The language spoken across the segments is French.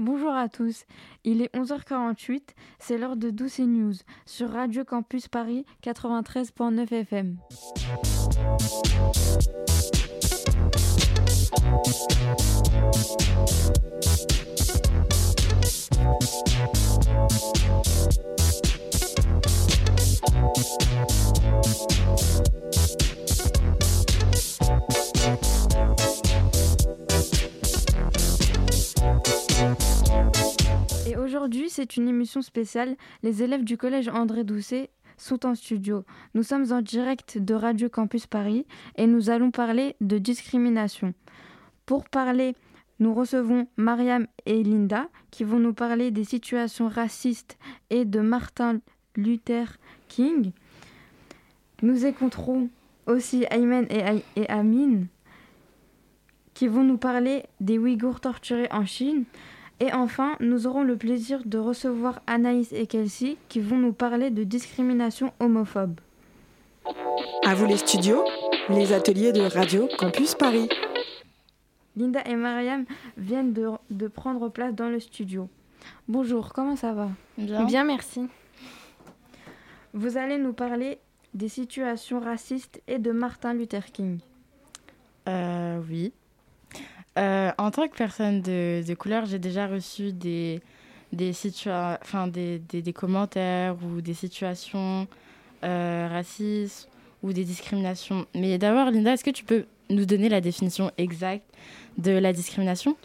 Bonjour à tous, il est 11h48, c'est l'heure de Douce News sur Radio Campus Paris 93.9 FM. Aujourd'hui, c'est une émission spéciale. Les élèves du collège André Doucet sont en studio. Nous sommes en direct de Radio Campus Paris et nous allons parler de discrimination. Pour parler, nous recevons Mariam et Linda qui vont nous parler des situations racistes et de Martin Luther King. Nous écouterons aussi Aymen et, Ay- et qui vont nous parler des Ouïghours torturés en Chine. Et enfin, nous aurons le plaisir de recevoir Anaïs et Kelsey qui vont nous parler de discrimination homophobe. À vous les studios, les ateliers de Radio Campus Paris. Linda et Mariam viennent de, de prendre place dans le studio. Bonjour, comment ça va? Bien. merci. Vous allez nous parler des situations racistes et de Martin Luther King. Euh, oui. Euh, en tant que personne de, couleur, j'ai déjà reçu des, des, commentaires ou des situations euh, racistes ou des discriminations. Mais d'abord, Linda, est-ce que tu peux nous donner la définition exacte de la discrimination?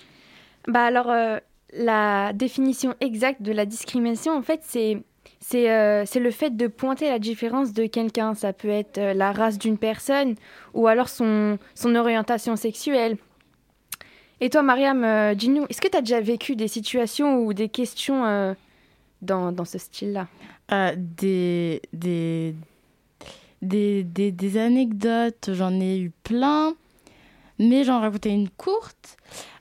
Bah alors, euh, la définition exacte de la discrimination, en fait, c'est c'est euh, le fait de pointer la différence de quelqu'un. Ça peut être la race d'une personne ou alors son, son orientation sexuelle. Et toi, Mariam, euh, dis-nous, est-ce que tu as déjà vécu des situations ou des questions euh, dans, dans ce style-là? Euh, des, des, des, des, des anecdotes, j'en ai eu plein, mais j'en racontais une courte.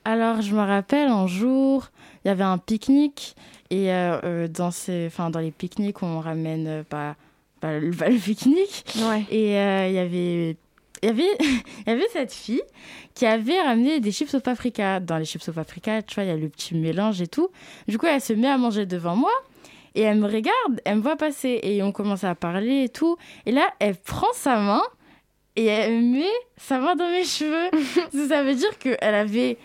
Alors, je me rappelle un jour, il y avait un pique-nique, et euh, euh, dans, ces, enfin, dans les pique-niques, on ramène euh, bah, bah, le, bah, le pique-nique. Ouais. Et euh, il y avait. Il y, avait, il y avait cette fille qui avait ramené des chips au paprika. Dans les chips au paprika, tu vois, il y a le petit mélange et tout. Du coup, elle se met à manger devant moi et elle me regarde, elle me voit passer et on commence à parler et tout. Et là, elle prend sa main et elle met sa main dans mes cheveux. Ça, ça veut dire qu'elle avait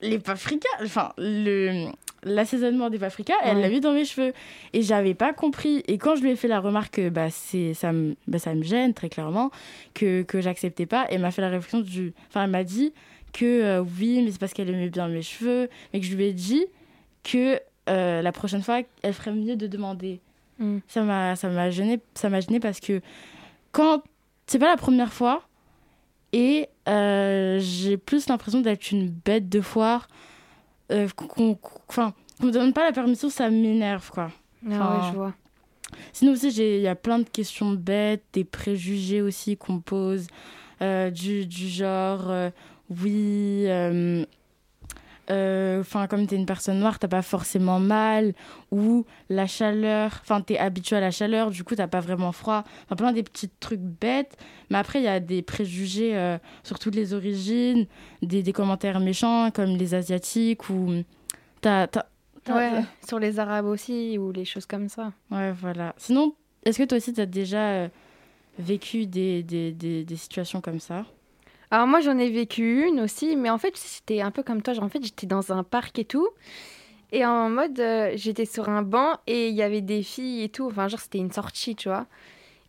les paprikas, enfin, le, l'assaisonnement des paprikas, elle l'a mis dans mes cheveux. Et j'avais pas compris. Et quand je lui ai fait la remarque que bah, c'est, ça, me, bah, ça me gêne très clairement, que, que j'acceptais pas, elle m'a fait la réflexion du. Enfin, elle m'a dit que euh, oui, mais c'est parce qu'elle aimait bien mes cheveux, mais que je lui ai dit que euh, la prochaine fois, elle ferait mieux de demander. Mm. Ça m'a, ça m'a gêné, ça m'a gêné parce que quand c'est pas la première fois et euh, j'ai plus l'impression d'être une bête de foire. Euh, qu'on, enfin, qu'on me donne pas la permission, ça m'énerve quoi. Ah Enfin, ouais, je vois. Sinon aussi, j'ai- il y a plein de questions bêtes, des préjugés aussi qu'on pose, euh, du, du genre, euh, oui, euh, euh, enfin, comme tu es une personne noire, t'as pas forcément mal, ou la chaleur, enfin, tu es habitué à la chaleur, du coup, t'as pas vraiment froid. Enfin, plein des petits trucs bêtes. Mais après, il y a des préjugés euh, sur toutes les origines, des, des commentaires méchants, comme les Asiatiques, ou. T'as, t'as- t'as- Ouais, sur les Arabes aussi ou les choses comme ça. Ouais, voilà. Sinon, est-ce que toi aussi, tu as déjà euh, vécu des, des, des situations comme ça? Alors moi j'en ai vécu une aussi, mais en fait c'était un peu comme toi. Genre, en fait j'étais dans un parc et tout, et en mode euh, j'étais sur un banc et il y avait des filles et tout. Enfin genre c'était une sortie, tu vois.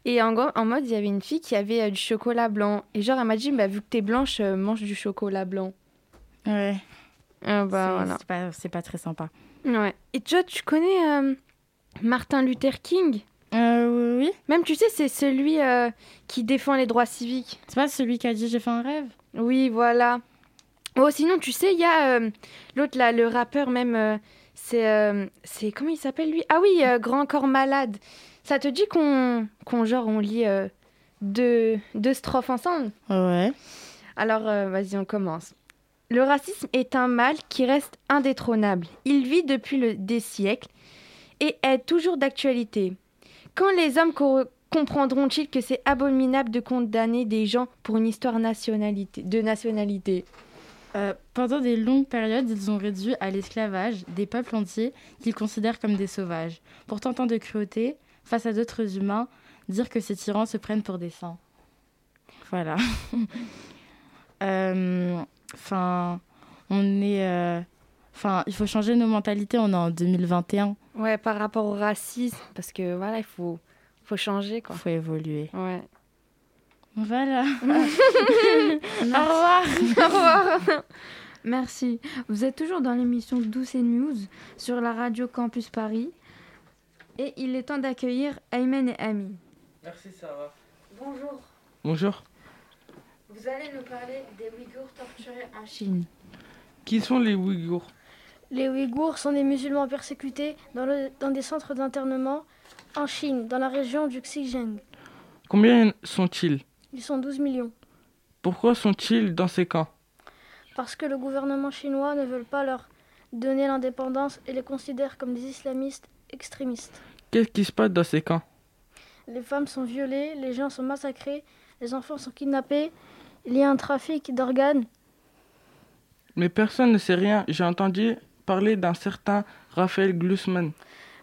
Et en, en mode il y avait une fille qui avait euh, du chocolat blanc. Et genre elle m'a dit bah vu que t'es blanche, euh, mange du chocolat blanc. Ouais. Ah bah voilà. c'est pas, pas très sympa. Ouais. Et toi tu connais Martin Luther King? Euh, oui. Même tu sais c'est celui euh, qui défend les droits civiques. C'est pas celui qui a dit j'ai fait un rêve? Oui, voilà. Oh, sinon, tu sais, il y a euh, l'autre là, le rappeur même. euh, c'est, c'est comment il s'appelle lui? Ah oui, Grand Corps Malade. Ça te dit qu'on, qu'on genre on lit deux, deux strophes ensemble? Ouais. Alors, vas-y, on commence. Le racisme est un mal qui reste indétrônable. Il vit depuis le, des siècles et est toujours d'actualité. Quand les hommes co- comprendront-ils que c'est abominable de condamner des gens pour une histoire de nationalité? Euh, pendant des longues périodes, ils ont réduit à l'esclavage des peuples entiers qu'ils considèrent comme des sauvages. Pourtant, tant de cruauté face à d'autres humains, dire que ces tyrans se prennent pour des saints. Voilà. Euh, enfin, on est. euh, Enfin, il faut changer nos mentalités. On est en 2021. Ouais, par rapport au racisme, parce que voilà, il faut, faut changer, Il quoi. faut évoluer. Ouais. Voilà. Au revoir. Au revoir. Merci. Vous êtes toujours dans l'émission Douce et News sur la radio Campus Paris. Et il est temps d'accueillir Aymen et Ami. Merci Sarah. Bonjour. Bonjour. Vous allez nous parler des Ouïghours torturés en Chine. Qui sont les Ouïghours? Les Ouïghours sont des musulmans persécutés dans, le- dans des centres d'internement en Chine, dans la région du Xinjiang. Combien sont-ils? Ils sont 12 millions. Pourquoi sont-ils dans ces camps? Parce que le gouvernement chinois ne veut pas leur donner l'indépendance et les considère comme des islamistes extrémistes. Qu'est-ce qui se passe dans ces camps? Les femmes sont violées, les gens sont massacrés, les enfants sont kidnappés, il y a un trafic d'organes. Mais personne ne sait rien. J'ai entendu parler d'un certain Raphaël Glucksmann.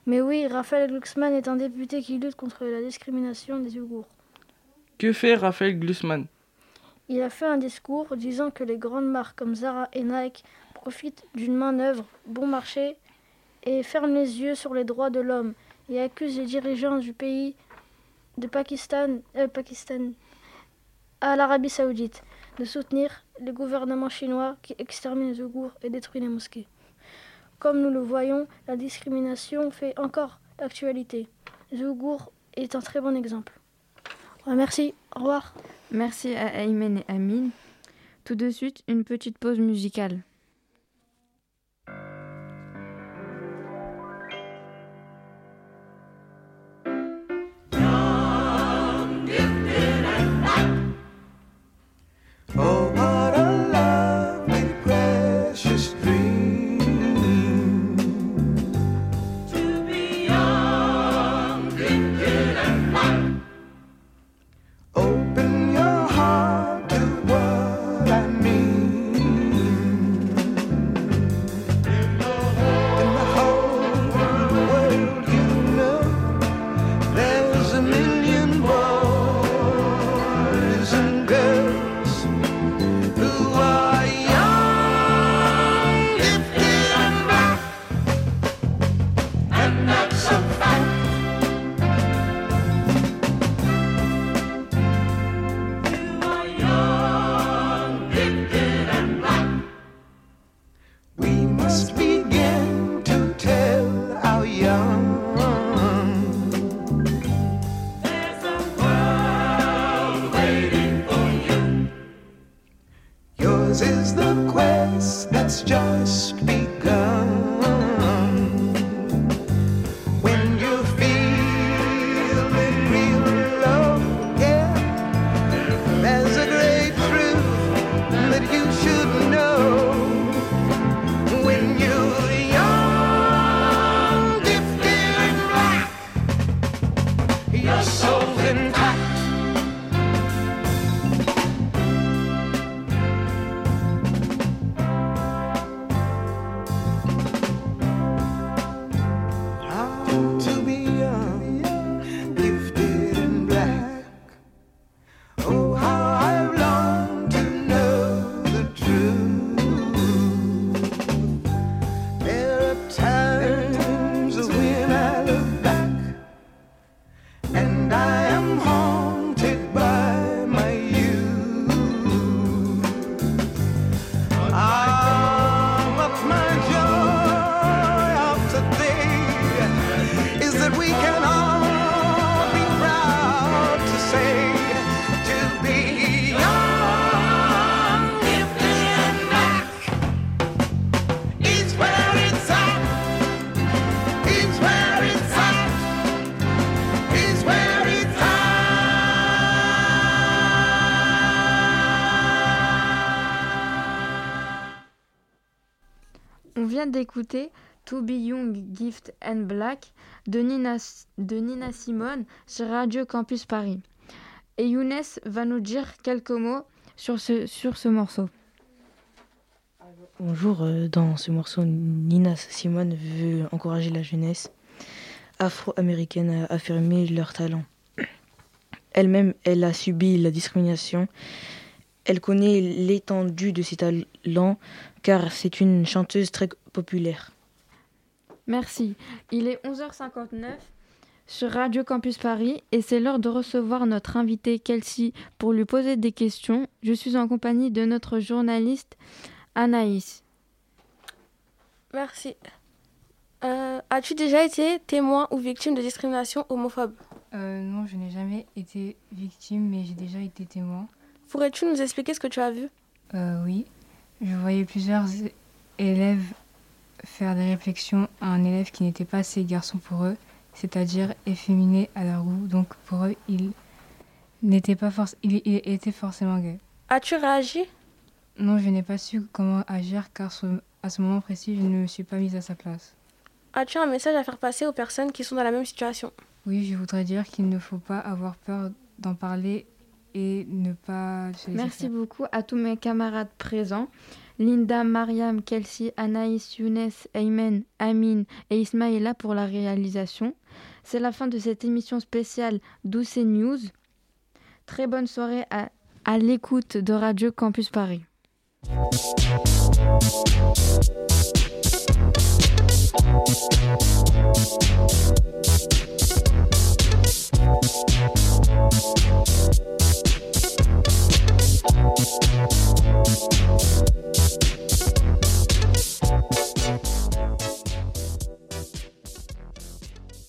Mais oui, Raphaël Glucksmann est un député qui lutte contre la discrimination des Ouïghours. Que fait Raphaël Glucksmann? Il a fait un discours disant que les grandes marques comme Zara et Nike profitent d'une main-d'œuvre bon marché et ferment les yeux sur les droits de l'homme et accusent les dirigeants du pays de Pakistan, euh, Pakistan à l'Arabie Saoudite de soutenir le gouvernement chinois qui extermine les Ouïghours et détruit les mosquées. Comme nous le voyons, la discrimination fait encore l'actualité. Les Ouïghours est un très bon exemple. Merci, au revoir. Merci à Aymen et Amine. Tout de suite, une petite pause musicale. Is the quest that's just begun. D'écouter To Be Young, Gift and Black de Nina, de Nina Simone sur Radio Campus Paris. Et Younes va nous dire quelques mots sur ce, sur ce morceau. Bonjour, euh, dans ce morceau, Nina Simone veut encourager la jeunesse afro-américaine à affirmer leur talent. Elle-même, elle a subi la discrimination. Elle connaît l'étendue de ses talents car c'est une chanteuse très populaire. Merci. Il est 11h59 sur Radio Campus Paris et c'est l'heure de recevoir notre invitée Kelsey pour lui poser des questions. Je suis en compagnie de notre journaliste Anaïs. Merci. Euh, As-tu déjà été témoin ou victime de discrimination homophobe? Euh, non, je n'ai jamais été victime, mais j'ai déjà été témoin. Pourrais-tu nous expliquer ce que tu as vu? Euh, oui, je voyais plusieurs élèves faire des réflexions à un élève qui n'était pas assez garçon pour eux, c'est-à-dire efféminé à leur goût. Donc pour eux, il n'était pas forc- il, il était forcément gay. As-tu réagi? Non, je n'ai pas su comment agir car ce- à ce moment précis, je ne me suis pas mise à sa place. As-tu un message à faire passer aux personnes qui sont dans la même situation? Oui, je voudrais dire qu'il ne faut pas avoir peur d'en parler et ne pas se laisser Merci faire. beaucoup à tous mes camarades présents. Linda, Mariam, Kelsey, Anaïs, Younes, Aymen, Amine et Ismaïla pour la réalisation. C'est la fin de cette émission spéciale Douce News. Très bonne soirée à, l'écoute de Radio Campus Paris. Thank you.